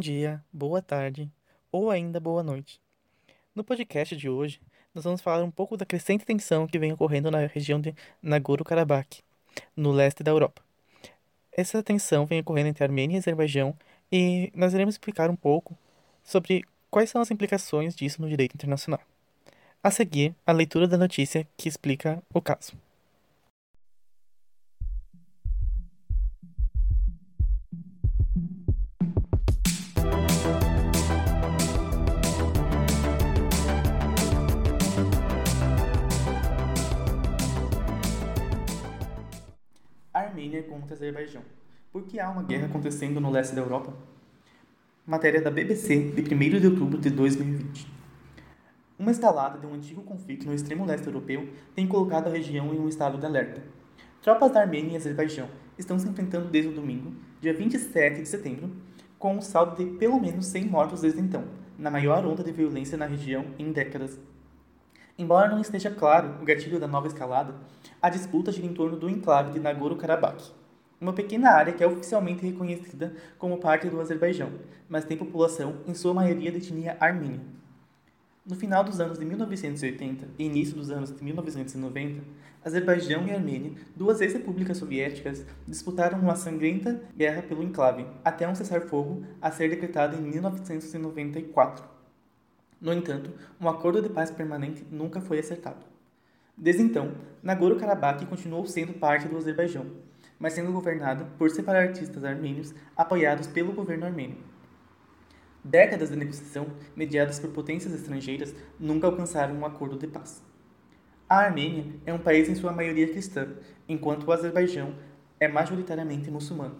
bom dia, boa tarde ou ainda boa noite. No podcast de hoje, nós vamos falar um pouco da crescente tensão que vem ocorrendo na região de Nagorno-Karabakh, no leste da Europa. Essa tensão vem ocorrendo entre Armênia e Azerbaijão e nós iremos explicar um pouco sobre quais são as implicações disso no direito internacional. A seguir, a leitura da notícia que explica o caso. Armênia contra Azerbaijão. Por que há uma guerra acontecendo no leste da Europa? Matéria da BBC de 1 de outubro de 2020. Uma escalada de um antigo conflito no extremo leste europeu tem colocado a região em um estado de alerta. Tropas da Armênia e Azerbaijão estão se enfrentando desde o domingo, dia 27 de setembro, com um saldo de pelo menos 100 mortos desde então, na maior onda de violência na região em décadas. Embora não esteja claro o gatilho da nova escalada, a disputa gira em torno do enclave de Nagorno-Karabakh, uma pequena área que é oficialmente reconhecida como parte do Azerbaijão, mas tem população, em sua maioria, de etnia armênia. No final dos anos de 1980 e início dos anos de 1990, Azerbaijão e Armênia, duas ex-repúblicas soviéticas, disputaram uma sangrenta guerra pelo enclave, até um cessar-fogo a ser decretado em 1994. No entanto, um acordo de paz permanente nunca foi acertado. Desde então, Nagorno-Karabakh continuou sendo parte do Azerbaijão, mas sendo governado por separatistas armênios apoiados pelo governo armênio. Décadas de negociação, mediadas por potências estrangeiras, nunca alcançaram um acordo de paz. A Armênia é um país em sua maioria cristã, enquanto o Azerbaijão é majoritariamente muçulmano.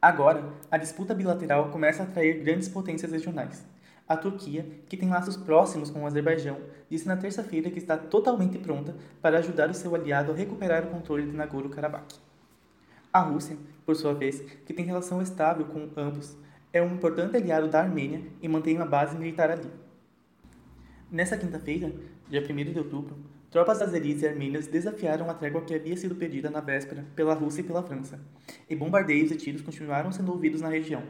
Agora, a disputa bilateral começa a atrair grandes potências regionais. A Turquia, que tem laços próximos com o Azerbaijão, disse na terça-feira que está totalmente pronta para ajudar o seu aliado a recuperar o controle de Nagorno-Karabakh. A Rússia, por sua vez, que tem relação estável com ambos, é um importante aliado da Armênia e mantém uma base militar ali. Nessa quinta-feira, dia 1 de outubro, tropas azeris e armênias desafiaram a trégua que havia sido pedida na véspera pela Rússia e pela França, e bombardeios e tiros continuaram sendo ouvidos na região,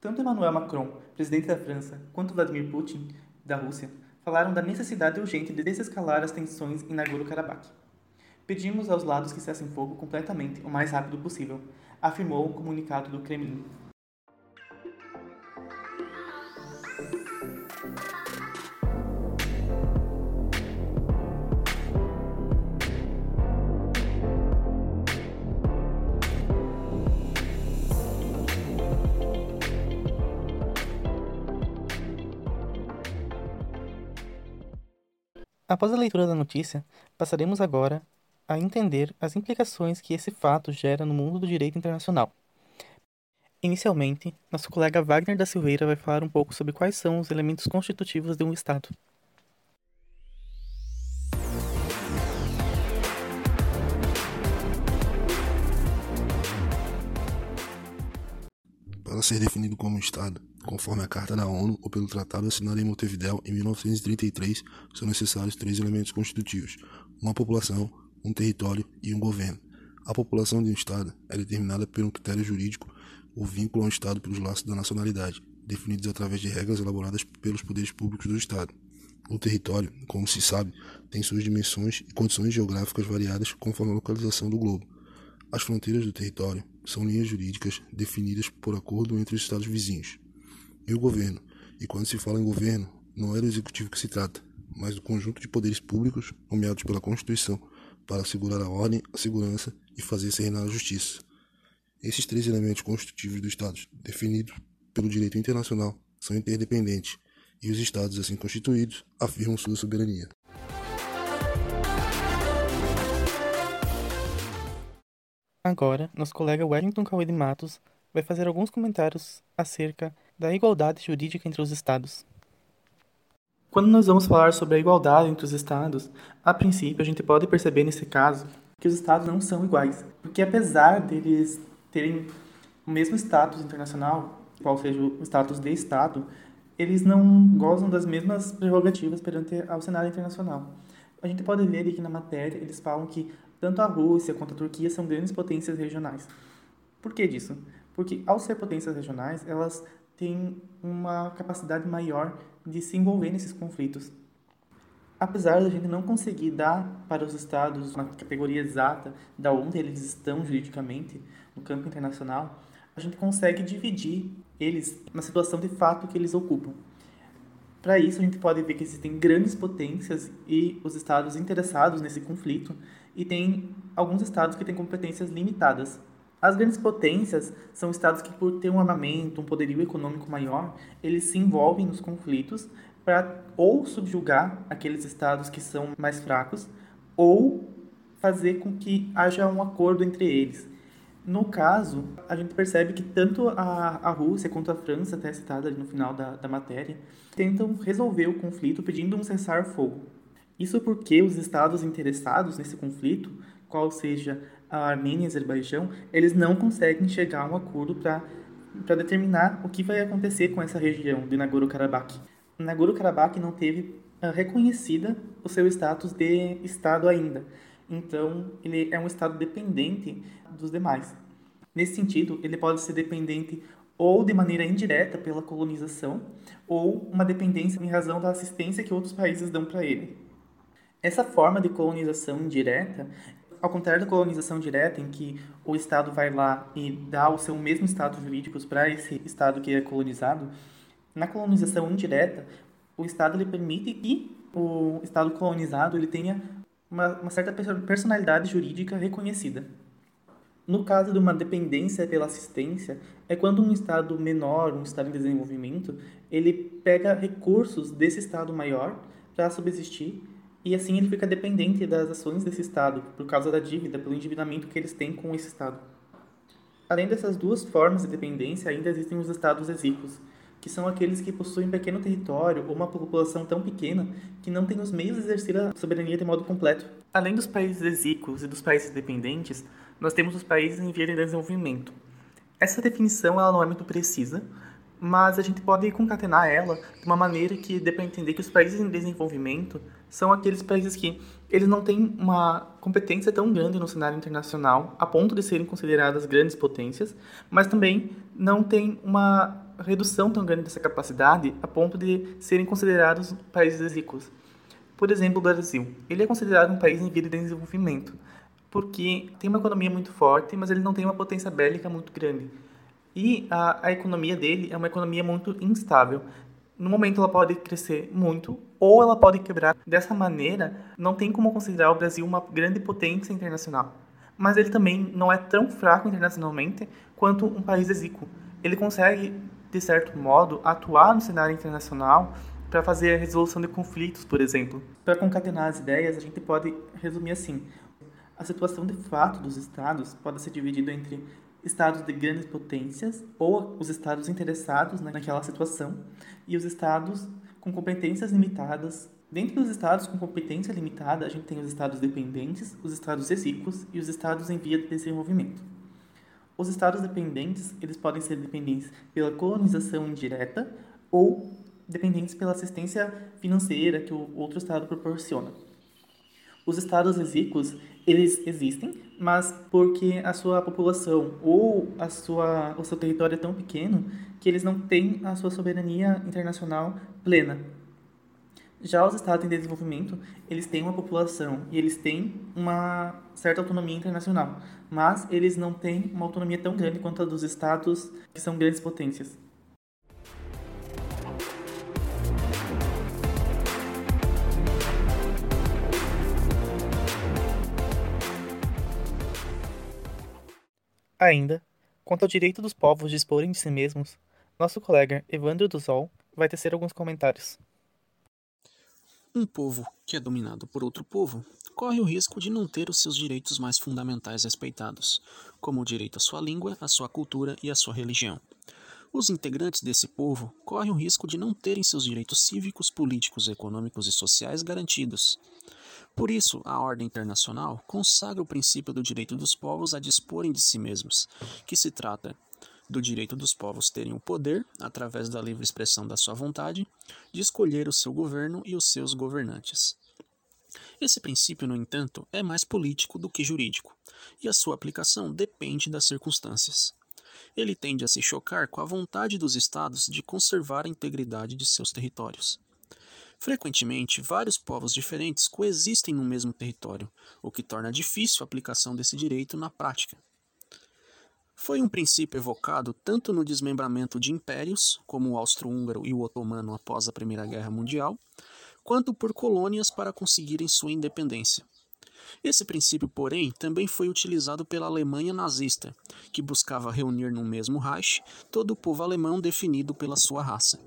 tanto Emmanuel Macron, presidente da França, quanto Vladimir Putin, da Rússia, falaram da necessidade urgente de desescalar as tensões em Nagorno-Karabakh. Pedimos aos lados que cessem fogo completamente o mais rápido possível, afirmou um comunicado do Kremlin. Após a leitura da notícia, passaremos agora a entender as implicações que esse fato gera no mundo do direito internacional. Inicialmente, nosso colega Wagner da Silveira vai falar um pouco sobre quais são os elementos constitutivos de um Estado. Para ser definido como Estado, Conforme a Carta da ONU ou pelo Tratado assinado em Montevideo em 1933, são necessários três elementos constitutivos: uma população, um território e um governo. A população de um Estado é determinada por um critério jurídico ou vínculo ao Estado pelos laços da nacionalidade, definidos através de regras elaboradas pelos poderes públicos do Estado. O território, como se sabe, tem suas dimensões e condições geográficas variadas conforme a localização do globo. As fronteiras do território são linhas jurídicas definidas por acordo entre os Estados vizinhos e o governo. E quando se fala em governo, não é do executivo que se trata, mas do conjunto de poderes públicos nomeados pela Constituição para assegurar a ordem, a segurança e fazer se reinar a justiça. Esses três elementos constitutivos do Estado, definidos pelo direito internacional, são interdependentes e os Estados, assim constituídos, afirmam sua soberania. Agora, nosso colega Wellington Cauê de Matos vai fazer alguns comentários acerca da igualdade jurídica entre os Estados. Quando nós vamos falar sobre a igualdade entre os Estados, a princípio a gente pode perceber nesse caso que os Estados não são iguais, porque apesar deles terem o mesmo status internacional, qual seja o status de Estado, eles não gozam das mesmas prerrogativas perante ao cenário internacional. A gente pode ver aqui na matéria, eles falam que tanto a Rússia quanto a Turquia são grandes potências regionais. Por que disso? porque ao ser potências regionais, elas têm uma capacidade maior de se envolver nesses conflitos. Apesar da gente não conseguir dar para os estados uma categoria exata da onde eles estão juridicamente no campo internacional, a gente consegue dividir eles na situação de fato que eles ocupam. Para isso, a gente pode ver que existem grandes potências e os estados interessados nesse conflito, e tem alguns estados que têm competências limitadas. As grandes potências são estados que, por ter um armamento, um poderio econômico maior, eles se envolvem nos conflitos para ou subjugar aqueles estados que são mais fracos, ou fazer com que haja um acordo entre eles. No caso, a gente percebe que tanto a, a Rússia quanto a França, até citada no final da, da matéria, tentam resolver o conflito pedindo um cessar-fogo. Isso porque os estados interessados nesse conflito, qual seja a Armênia e a Azerbaijão, eles não conseguem chegar a um acordo para determinar o que vai acontecer com essa região de Nagorno-Karabakh. Nagorno-Karabakh não teve uh, reconhecida o seu status de estado ainda. Então, ele é um estado dependente dos demais. Nesse sentido, ele pode ser dependente ou de maneira indireta pela colonização, ou uma dependência em razão da assistência que outros países dão para ele. Essa forma de colonização indireta, ao contrário da colonização direta, em que o Estado vai lá e dá o seu mesmo status jurídico para esse Estado que é colonizado, na colonização indireta, o Estado ele permite que o Estado colonizado ele tenha uma, uma certa personalidade jurídica reconhecida. No caso de uma dependência pela assistência, é quando um estado menor, um estado em desenvolvimento, ele pega recursos desse estado maior para subsistir e assim ele fica dependente das ações desse estado por causa da dívida, pelo endividamento que eles têm com esse estado. Além dessas duas formas de dependência, ainda existem os estados exíquos, que são aqueles que possuem pequeno território ou uma população tão pequena que não tem os meios de exercer a soberania de modo completo. Além dos países exíquos e dos países dependentes, nós temos os países em via de desenvolvimento. Essa definição ela não é muito precisa, mas a gente pode concatenar ela de uma maneira que dê para entender que os países em desenvolvimento são aqueles países que eles não têm uma competência tão grande no cenário internacional a ponto de serem consideradas grandes potências, mas também não têm uma redução tão grande dessa capacidade a ponto de serem considerados países ricos. Por exemplo, o Brasil. Ele é considerado um país em via de desenvolvimento, porque tem uma economia muito forte, mas ele não tem uma potência bélica muito grande. E a, a economia dele é uma economia muito instável. No momento ela pode crescer muito ou ela pode quebrar. Dessa maneira, não tem como considerar o Brasil uma grande potência internacional. Mas ele também não é tão fraco internacionalmente quanto um país exíquo. Ele consegue de certo modo, atuar no cenário internacional para fazer a resolução de conflitos, por exemplo. Para concatenar as ideias, a gente pode resumir assim: a situação de fato dos estados pode ser dividida entre estados de grandes potências ou os estados interessados naquela situação e os estados com competências limitadas. Dentro dos estados com competência limitada, a gente tem os estados dependentes, os estados exíquos e os estados em via de desenvolvimento. Os estados dependentes, eles podem ser dependentes pela colonização indireta ou dependentes pela assistência financeira que o outro estado proporciona. Os estados exíquos, eles existem, mas porque a sua população ou a sua, o seu território é tão pequeno que eles não têm a sua soberania internacional plena. Já os estados em desenvolvimento, eles têm uma população e eles têm uma certa autonomia internacional, mas eles não têm uma autonomia tão grande quanto a dos estados que são grandes potências. Ainda, quanto ao direito dos povos de exporem de si mesmos, nosso colega Evandro Duzol vai tecer alguns comentários. Um povo que é dominado por outro povo corre o risco de não ter os seus direitos mais fundamentais respeitados, como o direito à sua língua, à sua cultura e à sua religião. Os integrantes desse povo correm o risco de não terem seus direitos cívicos, políticos, econômicos e sociais garantidos. Por isso, a ordem internacional consagra o princípio do direito dos povos a disporem de si mesmos, que se trata do direito dos povos terem o poder, através da livre expressão da sua vontade, de escolher o seu governo e os seus governantes. Esse princípio, no entanto, é mais político do que jurídico, e a sua aplicação depende das circunstâncias. ele tende a se chocar com a vontade dos estados de conservar a integridade de seus territórios. Frequentemente, vários povos diferentes coexistem no mesmo território, o que torna difícil a aplicação desse direito na prática. Foi um princípio evocado tanto no desmembramento de impérios, como o austro-húngaro e o otomano após a Primeira Guerra Mundial, quanto por colônias para conseguirem sua independência. Esse princípio, porém, também foi utilizado pela Alemanha nazista, que buscava reunir no mesmo Reich todo o povo alemão definido pela sua raça.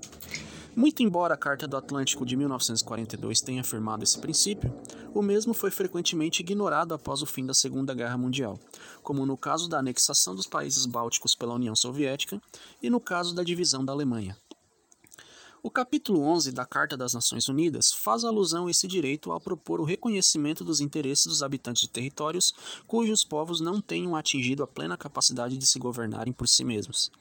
Muito embora a Carta do Atlântico de 1942 tenha afirmado esse princípio, o mesmo foi frequentemente ignorado após o fim da Segunda Guerra Mundial, como no caso da anexação dos países bálticos pela União Soviética e no caso da divisão da Alemanha. O capítulo 11 da Carta das Nações Unidas faz alusão a esse direito ao propor o reconhecimento dos interesses dos habitantes de territórios cujos povos não tenham atingido a plena capacidade de se governarem por si mesmos.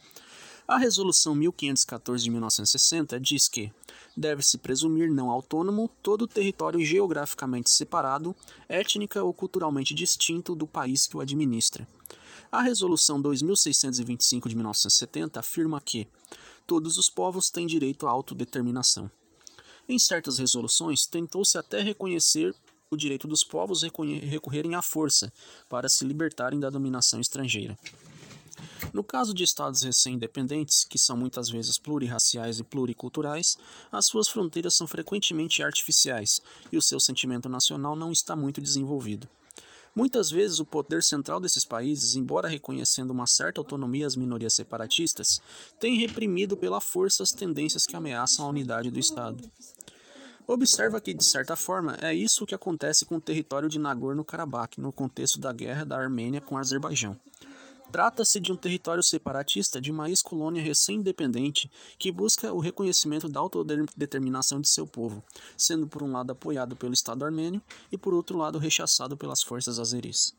A Resolução 1514 de 1960 diz que deve-se presumir não autônomo todo o território geograficamente separado, étnica ou culturalmente distinto do país que o administra. A Resolução 2625 de 1970 afirma que todos os povos têm direito à autodeterminação. Em certas resoluções, tentou-se até reconhecer o direito dos povos recorrerem à força para se libertarem da dominação estrangeira. No caso de estados recém-independentes, que são muitas vezes plurirraciais e pluriculturais, as suas fronteiras são frequentemente artificiais e o seu sentimento nacional não está muito desenvolvido. Muitas vezes o poder central desses países, embora reconhecendo uma certa autonomia às minorias separatistas, tem reprimido pela força as tendências que ameaçam a unidade do Estado. Observa que, de certa forma, é isso que acontece com o território de Nagorno-Karabakh no contexto da guerra da Armênia com o Azerbaijão. Trata-se de um território separatista de uma ex-colônia recém-independente que busca o reconhecimento da autodeterminação de seu povo, sendo por um lado apoiado pelo Estado armênio e por outro lado rechaçado pelas forças azeris.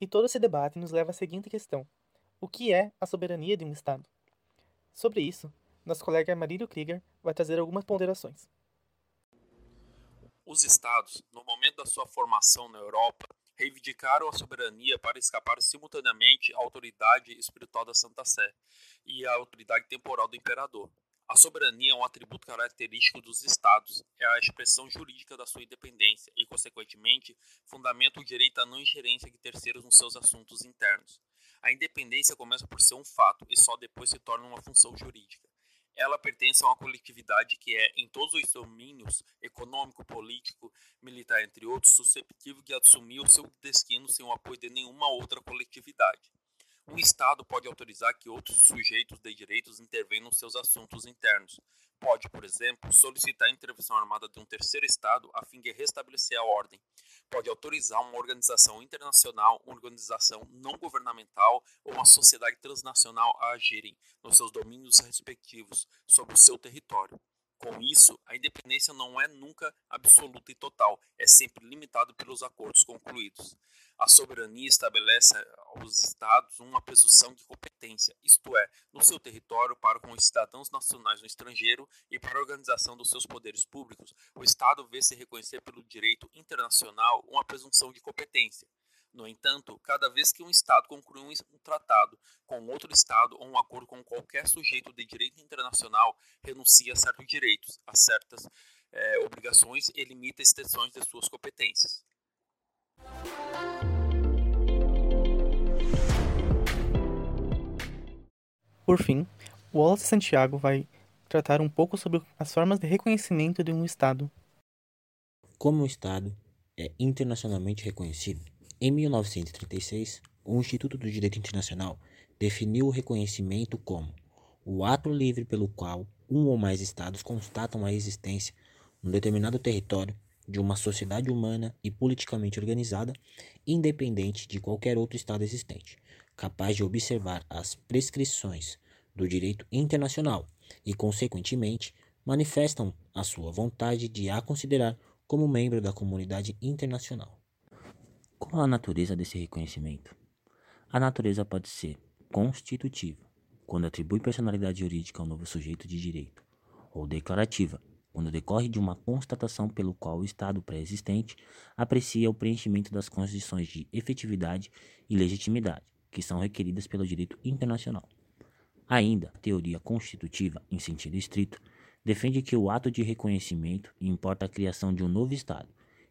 E todo esse debate nos leva à seguinte questão: o que é a soberania de um Estado? Sobre isso, nosso colega Marílio Krieger vai trazer algumas ponderações. Os estados, no momento da sua formação na Europa, reivindicaram a soberania para escapar simultaneamente à autoridade espiritual da Santa Sé e à autoridade temporal do imperador. A soberania é um atributo característico dos estados, é a expressão jurídica da sua independência e, consequentemente, fundamenta o direito à não ingerência de terceiros nos seus assuntos internos. A independência começa por ser um fato e só depois se torna uma função jurídica ela pertence a uma coletividade que é, em todos os domínios, econômico, político, militar, entre outros, susceptível de assumir o seu destino sem o apoio de nenhuma outra coletividade. Um Estado pode autorizar que outros sujeitos de direitos intervenham nos seus assuntos internos. Pode, por exemplo, solicitar a intervenção armada de um terceiro Estado a fim de restabelecer a ordem. Pode autorizar uma organização internacional, uma organização não governamental ou uma sociedade transnacional a agirem nos seus domínios respectivos sobre o seu território. Com isso, a independência não é nunca absoluta e total, é sempre limitado pelos acordos concluídos. A soberania estabelece aos Estados uma presunção de competência, isto é, no seu território para com os cidadãos nacionais no estrangeiro e para a organização dos seus poderes públicos, o Estado vê-se reconhecer pelo direito internacional uma presunção de competência. No entanto, cada vez que um Estado conclui um tratado com outro Estado ou um acordo com qualquer sujeito de direito internacional, renuncia a certos direitos, a certas é, obrigações e limita extensões de suas competências. Por fim, Wallace Santiago vai tratar um pouco sobre as formas de reconhecimento de um Estado. Como o Estado é internacionalmente reconhecido, em 1936, o Instituto do Direito Internacional definiu o reconhecimento como o ato livre pelo qual um ou mais estados constatam a existência num determinado território de uma sociedade humana e politicamente organizada, independente de qualquer outro estado existente, capaz de observar as prescrições do direito internacional e, consequentemente, manifestam a sua vontade de a considerar como membro da comunidade internacional. Qual a natureza desse reconhecimento? A natureza pode ser constitutiva, quando atribui personalidade jurídica ao novo sujeito de direito, ou declarativa, quando decorre de uma constatação pelo qual o Estado pré-existente aprecia o preenchimento das condições de efetividade e legitimidade, que são requeridas pelo direito internacional. Ainda, a teoria constitutiva, em sentido estrito, defende que o ato de reconhecimento importa a criação de um novo Estado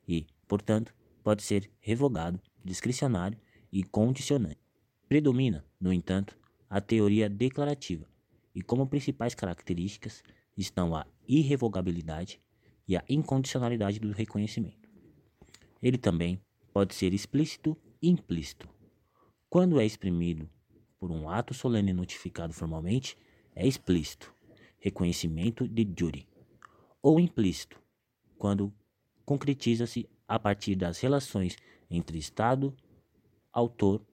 e, portanto, pode ser revogado, discricionário e condicionante. Predomina, no entanto, a teoria declarativa, e como principais características estão a irrevogabilidade e a incondicionalidade do reconhecimento. Ele também pode ser explícito e implícito. Quando é exprimido por um ato solene notificado formalmente, é explícito, reconhecimento de jure, ou implícito, quando concretiza-se a partir das relações entre Estado, autor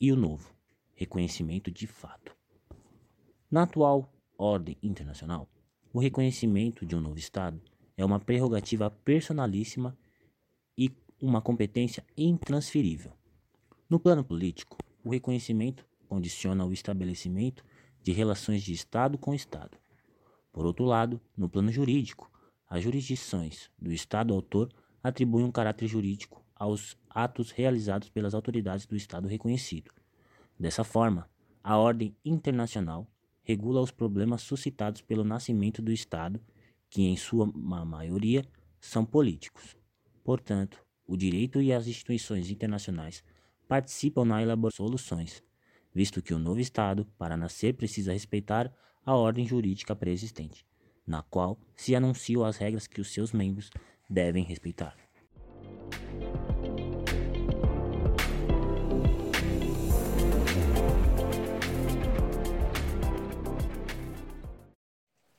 e o novo, reconhecimento de fato. Na atual ordem internacional, o reconhecimento de um novo Estado é uma prerrogativa personalíssima e uma competência intransferível. No plano político, o reconhecimento condiciona o estabelecimento de relações de Estado com Estado. Por outro lado, no plano jurídico, as jurisdições do Estado autor atribuem um caráter jurídico aos atos realizados pelas autoridades do Estado reconhecido. Dessa forma, a ordem internacional regula os problemas suscitados pelo nascimento do Estado, que em sua maioria são políticos. Portanto, o direito e as instituições internacionais participam na elaboração de soluções, visto que o novo Estado, para nascer, precisa respeitar a ordem jurídica pré-existente, na qual se anunciam as regras que os seus membros devem respeitar.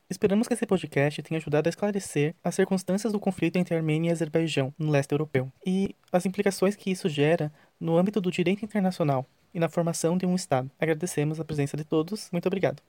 Esperamos que esse podcast tenha ajudado a esclarecer as circunstâncias do conflito entre Armênia e Azerbaijão no leste europeu e as implicações que isso gera no âmbito do direito internacional e na formação de um Estado. Agradecemos a presença de todos. Muito obrigado.